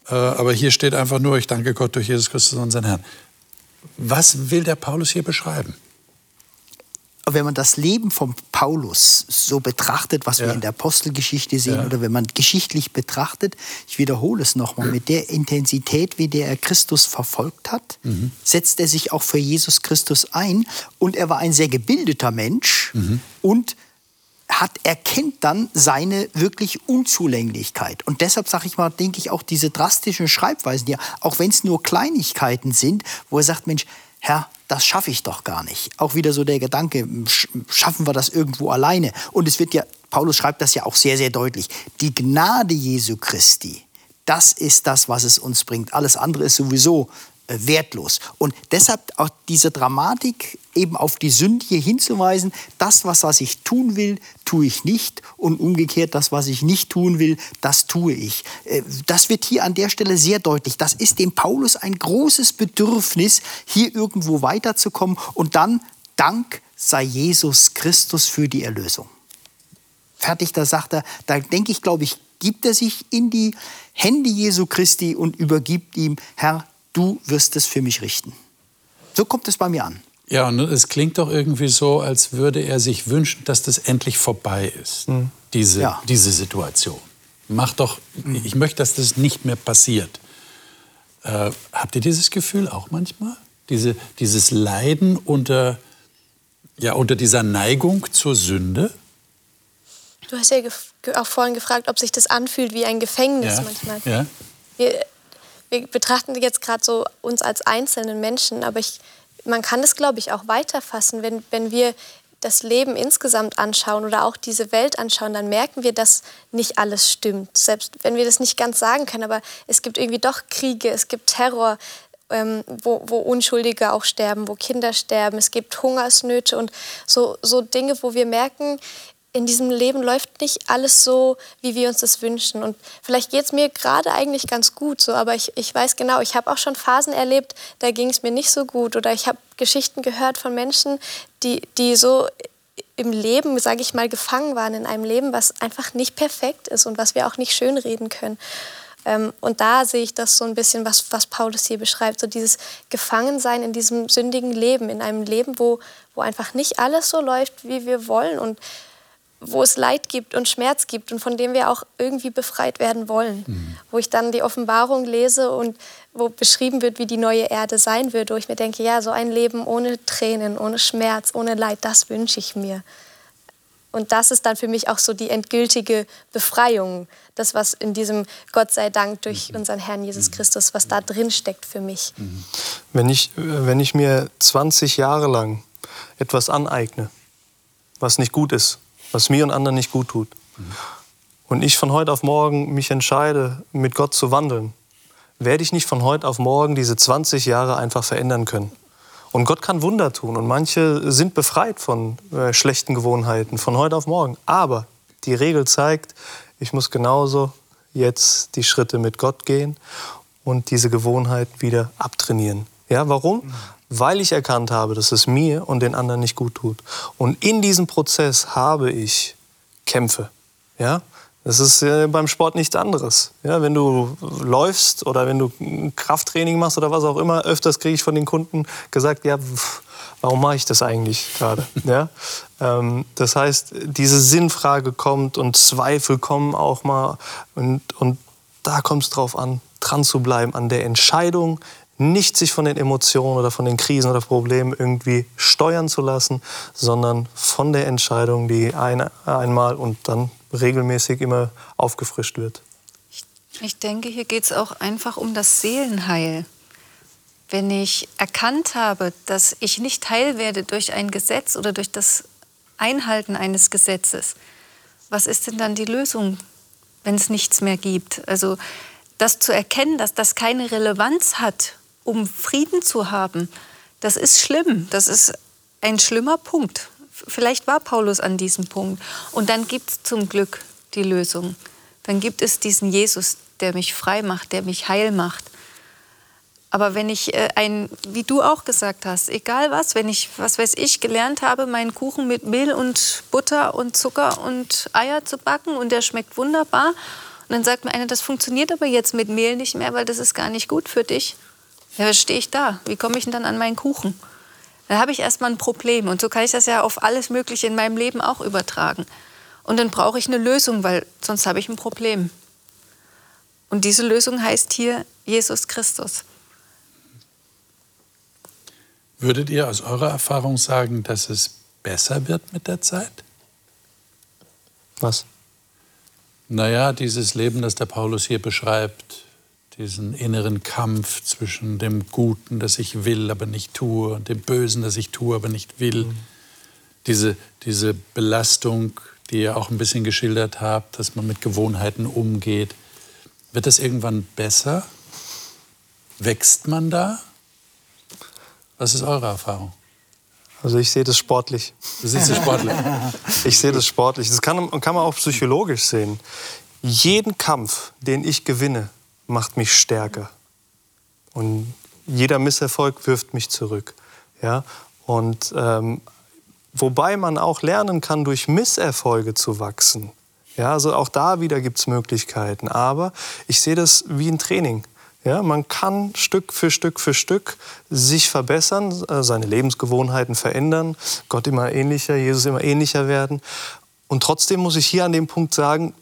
Äh, aber hier steht einfach nur, ich danke Gott durch Jesus Christus, unseren Herrn. Was will der Paulus hier beschreiben? wenn man das Leben von Paulus so betrachtet, was ja. wir in der Apostelgeschichte sehen, ja. oder wenn man geschichtlich betrachtet, ich wiederhole es nochmal, mit der Intensität, wie der er Christus verfolgt hat, mhm. setzt er sich auch für Jesus Christus ein. Und er war ein sehr gebildeter Mensch mhm. und hat, erkennt dann seine wirklich Unzulänglichkeit. Und deshalb sage ich mal, denke ich auch diese drastischen Schreibweisen hier, auch wenn es nur Kleinigkeiten sind, wo er sagt, Mensch, Herr, das schaffe ich doch gar nicht. Auch wieder so der Gedanke, schaffen wir das irgendwo alleine? Und es wird ja, Paulus schreibt das ja auch sehr, sehr deutlich. Die Gnade Jesu Christi, das ist das, was es uns bringt. Alles andere ist sowieso wertlos. Und deshalb auch diese Dramatik, eben auf die Sünde hinzuweisen, das, was, was ich tun will, tue ich nicht und umgekehrt, das, was ich nicht tun will, das tue ich. Äh, das wird hier an der Stelle sehr deutlich. Das ist dem Paulus ein großes Bedürfnis, hier irgendwo weiterzukommen und dann Dank sei Jesus Christus für die Erlösung. Fertig, da sagt er, da denke ich, glaube ich, gibt er sich in die Hände Jesu Christi und übergibt ihm, Herr, du wirst es für mich richten. So kommt es bei mir an. Ja, und es klingt doch irgendwie so, als würde er sich wünschen, dass das endlich vorbei ist, mhm. diese, ja. diese Situation. Mach doch, mhm. ich möchte, dass das nicht mehr passiert. Äh, habt ihr dieses Gefühl auch manchmal? Diese, dieses Leiden unter, ja, unter dieser Neigung zur Sünde? Du hast ja auch vorhin gefragt, ob sich das anfühlt wie ein Gefängnis ja. manchmal. Ja. Wir, wir betrachten jetzt gerade so uns als einzelnen Menschen, aber ich, man kann es, glaube ich, auch weiterfassen, wenn, wenn wir das Leben insgesamt anschauen oder auch diese Welt anschauen, dann merken wir, dass nicht alles stimmt. Selbst wenn wir das nicht ganz sagen können, aber es gibt irgendwie doch Kriege, es gibt Terror, ähm, wo, wo Unschuldige auch sterben, wo Kinder sterben, es gibt Hungersnöte und so, so Dinge, wo wir merken, in diesem Leben läuft nicht alles so, wie wir uns das wünschen. Und vielleicht geht es mir gerade eigentlich ganz gut so, aber ich, ich weiß genau, ich habe auch schon Phasen erlebt, da ging es mir nicht so gut. Oder ich habe Geschichten gehört von Menschen, die, die so im Leben, sage ich mal, gefangen waren in einem Leben, was einfach nicht perfekt ist und was wir auch nicht schönreden können. Ähm, und da sehe ich das so ein bisschen, was, was Paulus hier beschreibt, so dieses Gefangensein in diesem sündigen Leben, in einem Leben, wo, wo einfach nicht alles so läuft, wie wir wollen. Und wo es Leid gibt und Schmerz gibt und von dem wir auch irgendwie befreit werden wollen. Mhm. Wo ich dann die Offenbarung lese und wo beschrieben wird, wie die neue Erde sein wird, wo ich mir denke, ja, so ein Leben ohne Tränen, ohne Schmerz, ohne Leid, das wünsche ich mir. Und das ist dann für mich auch so die endgültige Befreiung, das, was in diesem Gott sei Dank durch mhm. unseren Herrn Jesus mhm. Christus, was da drin steckt für mich. Mhm. Wenn ich, wenn ich mir 20 Jahre lang etwas aneigne, was nicht gut ist, was mir und anderen nicht gut tut. Und ich von heute auf morgen mich entscheide, mit Gott zu wandeln, werde ich nicht von heute auf morgen diese 20 Jahre einfach verändern können. Und Gott kann Wunder tun und manche sind befreit von äh, schlechten Gewohnheiten von heute auf morgen. Aber die Regel zeigt, ich muss genauso jetzt die Schritte mit Gott gehen und diese Gewohnheit wieder abtrainieren. Ja, warum? Weil ich erkannt habe, dass es mir und den anderen nicht gut tut. Und in diesem Prozess habe ich Kämpfe. Ja? Das ist äh, beim Sport nichts anderes. Ja, wenn du läufst oder wenn du Krafttraining machst oder was auch immer, öfters kriege ich von den Kunden gesagt, ja, warum mache ich das eigentlich gerade? Ja? Ähm, das heißt, diese Sinnfrage kommt und Zweifel kommen auch mal. Und, und da kommt es drauf an, dran zu bleiben an der Entscheidung, nicht sich von den Emotionen oder von den Krisen oder Problemen irgendwie steuern zu lassen, sondern von der Entscheidung, die ein, einmal und dann regelmäßig immer aufgefrischt wird. Ich denke, hier geht es auch einfach um das Seelenheil. wenn ich erkannt habe, dass ich nicht heil werde durch ein Gesetz oder durch das Einhalten eines Gesetzes, was ist denn dann die Lösung, wenn es nichts mehr gibt? Also das zu erkennen, dass das keine Relevanz hat, um Frieden zu haben, das ist schlimm. Das ist ein schlimmer Punkt. Vielleicht war Paulus an diesem Punkt. Und dann gibt es zum Glück die Lösung. Dann gibt es diesen Jesus, der mich frei macht, der mich heil macht. Aber wenn ich äh, ein, wie du auch gesagt hast, egal was, wenn ich, was weiß ich, gelernt habe, meinen Kuchen mit Mehl und Butter und Zucker und Eier zu backen und der schmeckt wunderbar. Und dann sagt mir einer, das funktioniert aber jetzt mit Mehl nicht mehr, weil das ist gar nicht gut für dich. Ja, was stehe ich da? Wie komme ich denn dann an meinen Kuchen? Dann habe ich erstmal ein Problem. Und so kann ich das ja auf alles Mögliche in meinem Leben auch übertragen. Und dann brauche ich eine Lösung, weil sonst habe ich ein Problem. Und diese Lösung heißt hier Jesus Christus. Würdet ihr aus eurer Erfahrung sagen, dass es besser wird mit der Zeit? Was? Naja, dieses Leben, das der Paulus hier beschreibt, diesen inneren Kampf zwischen dem Guten, das ich will, aber nicht tue, und dem Bösen, das ich tue, aber nicht will. Mhm. Diese, diese Belastung, die ihr auch ein bisschen geschildert habt, dass man mit Gewohnheiten umgeht. Wird das irgendwann besser? Wächst man da? Was ist eure Erfahrung? Also ich sehe das sportlich. Du siehst es sportlich? ich sehe das sportlich. Das kann, kann man auch psychologisch sehen. Jeden Kampf, den ich gewinne, macht mich stärker. Und jeder Misserfolg wirft mich zurück. Ja? Und ähm, wobei man auch lernen kann, durch Misserfolge zu wachsen. Ja, also auch da wieder gibt es Möglichkeiten. Aber ich sehe das wie ein Training. Ja, man kann Stück für Stück für Stück sich verbessern, äh, seine Lebensgewohnheiten verändern, Gott immer ähnlicher, Jesus immer ähnlicher werden. Und trotzdem muss ich hier an dem Punkt sagen,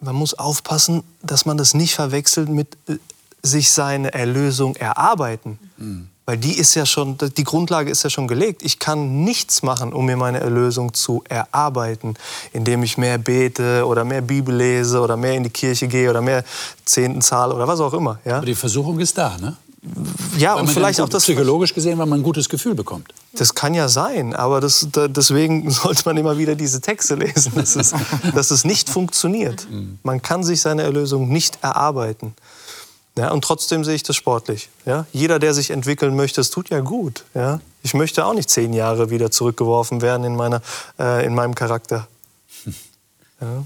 man muss aufpassen, dass man das nicht verwechselt mit äh, sich seine Erlösung erarbeiten. Mhm. Weil die ist ja schon, die Grundlage ist ja schon gelegt. Ich kann nichts machen, um mir meine Erlösung zu erarbeiten, indem ich mehr bete oder mehr Bibel lese oder mehr in die Kirche gehe oder mehr Zehnten zahle oder was auch immer. Ja? Aber die Versuchung ist da, ne? Ja, und vielleicht auch das psychologisch gesehen, weil man ein gutes Gefühl bekommt. Das kann ja sein, aber das, deswegen sollte man immer wieder diese Texte lesen, dass es, dass es nicht funktioniert. Mhm. Man kann sich seine Erlösung nicht erarbeiten. Ja, und trotzdem sehe ich das sportlich. Ja? Jeder, der sich entwickeln möchte, es tut ja gut. Ja? Ich möchte auch nicht zehn Jahre wieder zurückgeworfen werden in, meiner, äh, in meinem Charakter. Ja?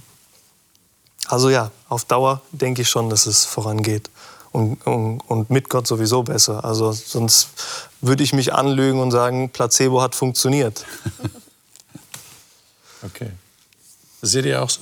Also ja, auf Dauer denke ich schon, dass es vorangeht. Und, und, und, mit Gott sowieso besser. Also sonst würde ich mich anlügen und sagen, Placebo hat funktioniert. okay. Das seht ihr auch so?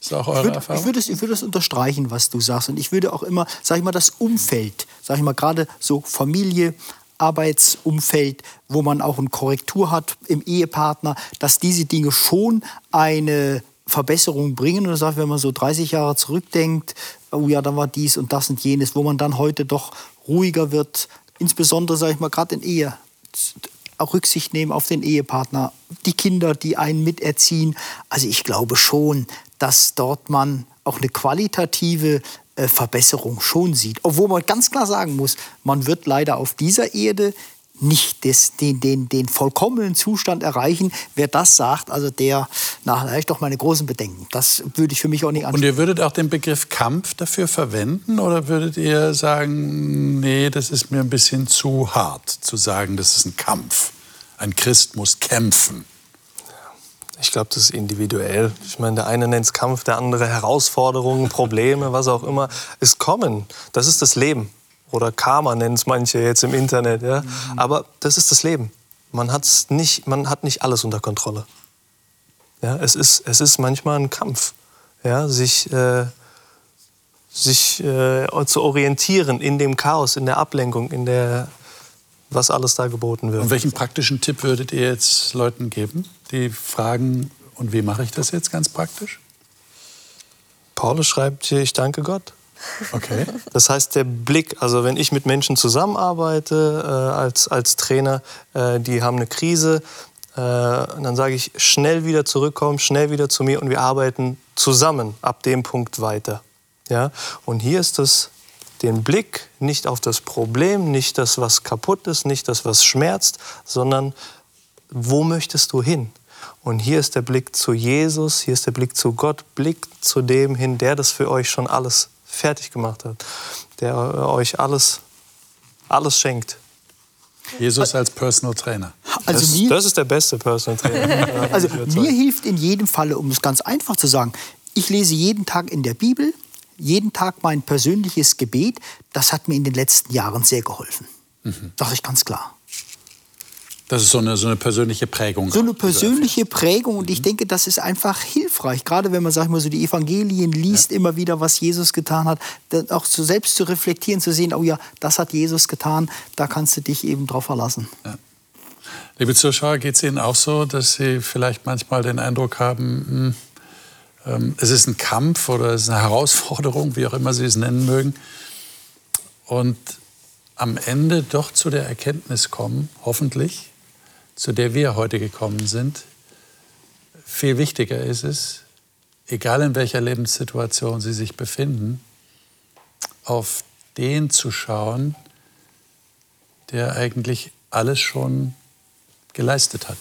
Ist auch eure ich würde, Erfahrung? Ich würde, es, ich würde es unterstreichen, was du sagst. Und ich würde auch immer, sag ich mal, das Umfeld, sag ich mal, gerade so Familie, Arbeitsumfeld, wo man auch eine Korrektur hat im Ehepartner, dass diese Dinge schon eine Verbesserung bringen. Und das wenn man so 30 Jahre zurückdenkt, oh ja, dann war dies und das und jenes, wo man dann heute doch ruhiger wird, insbesondere, sage ich mal, gerade in Ehe, auch Rücksicht nehmen auf den Ehepartner, die Kinder, die einen miterziehen. Also ich glaube schon, dass dort man auch eine qualitative äh, Verbesserung schon sieht. Obwohl man ganz klar sagen muss, man wird leider auf dieser Erde nicht des, den, den, den vollkommenen Zustand erreichen. Wer das sagt, also der, na, da habe ich doch meine großen Bedenken. Das würde ich für mich auch nicht ansprechen. Und ihr würdet auch den Begriff Kampf dafür verwenden oder würdet ihr sagen, nee, das ist mir ein bisschen zu hart zu sagen, das ist ein Kampf. Ein Christ muss kämpfen. Ich glaube, das ist individuell. Ich meine, der eine nennt es Kampf, der andere Herausforderungen, Probleme, was auch immer. Es kommen. Das ist das Leben. Oder Karma nennen es manche jetzt im Internet. Ja? Mhm. Aber das ist das Leben. Man, hat's nicht, man hat nicht alles unter Kontrolle. Ja, es, ist, es ist manchmal ein Kampf, ja, sich, äh, sich äh, zu orientieren in dem Chaos, in der Ablenkung, in der, was alles da geboten wird. Und welchen praktischen Tipp würdet ihr jetzt Leuten geben, die fragen, und wie mache ich das jetzt ganz praktisch? Paulus schreibt hier, ich danke Gott. Okay. Das heißt, der Blick, also wenn ich mit Menschen zusammenarbeite äh, als, als Trainer, äh, die haben eine Krise, äh, dann sage ich, schnell wieder zurückkommen, schnell wieder zu mir und wir arbeiten zusammen ab dem Punkt weiter. Ja? Und hier ist das den Blick nicht auf das Problem, nicht das, was kaputt ist, nicht das, was schmerzt, sondern wo möchtest du hin? Und hier ist der Blick zu Jesus, hier ist der Blick zu Gott, Blick zu dem hin, der das für euch schon alles fertig gemacht hat, der euch alles, alles schenkt. Jesus als Personal Trainer. Also das, mir, das ist der beste Personal Trainer. also mir hilft in jedem Falle, um es ganz einfach zu sagen, ich lese jeden Tag in der Bibel, jeden Tag mein persönliches Gebet. Das hat mir in den letzten Jahren sehr geholfen. Mhm. Sage ich ganz klar. Das ist so eine, so eine persönliche Prägung. So eine persönliche Prägung und ich mhm. denke, das ist einfach hilfreich. Gerade wenn man, sag ich mal, so die Evangelien liest, ja. immer wieder, was Jesus getan hat, auch so selbst zu reflektieren, zu sehen, oh ja, das hat Jesus getan, da kannst du dich eben drauf verlassen. Ja. Liebe Zuschauer, geht es Ihnen auch so, dass Sie vielleicht manchmal den Eindruck haben, mh, hm, ähm, es ist ein Kampf oder es ist eine Herausforderung, wie auch immer Sie es nennen mögen, und am Ende doch zu der Erkenntnis kommen, hoffentlich, zu der wir heute gekommen sind. Viel wichtiger ist es, egal in welcher Lebenssituation Sie sich befinden, auf den zu schauen, der eigentlich alles schon geleistet hat,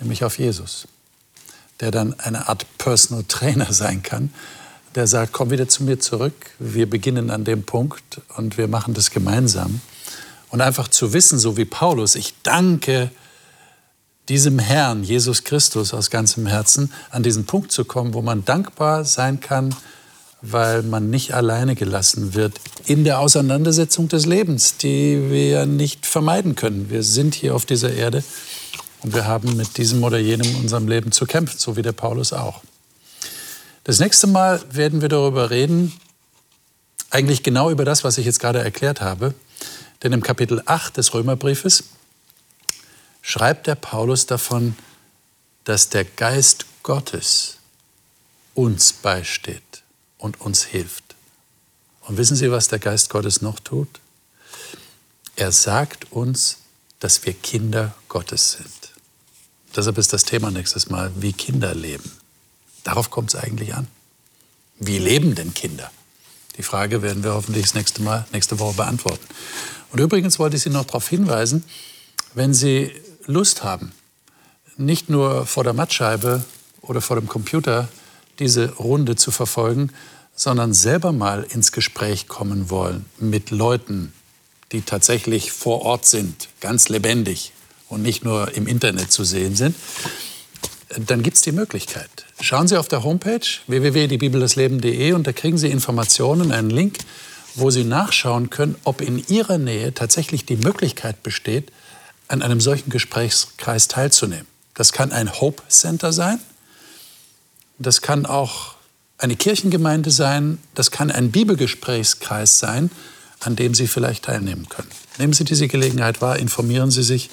nämlich auf Jesus, der dann eine Art Personal Trainer sein kann, der sagt, komm wieder zu mir zurück, wir beginnen an dem Punkt und wir machen das gemeinsam. Und einfach zu wissen, so wie Paulus, ich danke diesem Herrn, Jesus Christus, aus ganzem Herzen, an diesen Punkt zu kommen, wo man dankbar sein kann, weil man nicht alleine gelassen wird in der Auseinandersetzung des Lebens, die wir nicht vermeiden können. Wir sind hier auf dieser Erde und wir haben mit diesem oder jenem in unserem Leben zu kämpfen, so wie der Paulus auch. Das nächste Mal werden wir darüber reden, eigentlich genau über das, was ich jetzt gerade erklärt habe, denn im Kapitel 8 des Römerbriefes schreibt der Paulus davon, dass der Geist Gottes uns beisteht und uns hilft. Und wissen Sie, was der Geist Gottes noch tut? Er sagt uns, dass wir Kinder Gottes sind. Deshalb ist das Thema nächstes Mal, wie Kinder leben. Darauf kommt es eigentlich an. Wie leben denn Kinder? Die Frage werden wir hoffentlich das nächste Mal, nächste Woche beantworten. Und übrigens wollte ich Sie noch darauf hinweisen, wenn Sie Lust haben, nicht nur vor der Mattscheibe oder vor dem Computer diese Runde zu verfolgen, sondern selber mal ins Gespräch kommen wollen mit Leuten, die tatsächlich vor Ort sind, ganz lebendig und nicht nur im Internet zu sehen sind, dann gibt es die Möglichkeit. Schauen Sie auf der Homepage www.diebibeldesleben.de und da kriegen Sie Informationen, einen Link wo Sie nachschauen können, ob in Ihrer Nähe tatsächlich die Möglichkeit besteht, an einem solchen Gesprächskreis teilzunehmen. Das kann ein Hope Center sein, das kann auch eine Kirchengemeinde sein, das kann ein Bibelgesprächskreis sein, an dem Sie vielleicht teilnehmen können. Nehmen Sie diese Gelegenheit wahr, informieren Sie sich.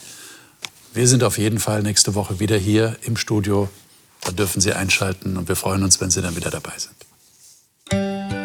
Wir sind auf jeden Fall nächste Woche wieder hier im Studio. Da dürfen Sie einschalten und wir freuen uns, wenn Sie dann wieder dabei sind.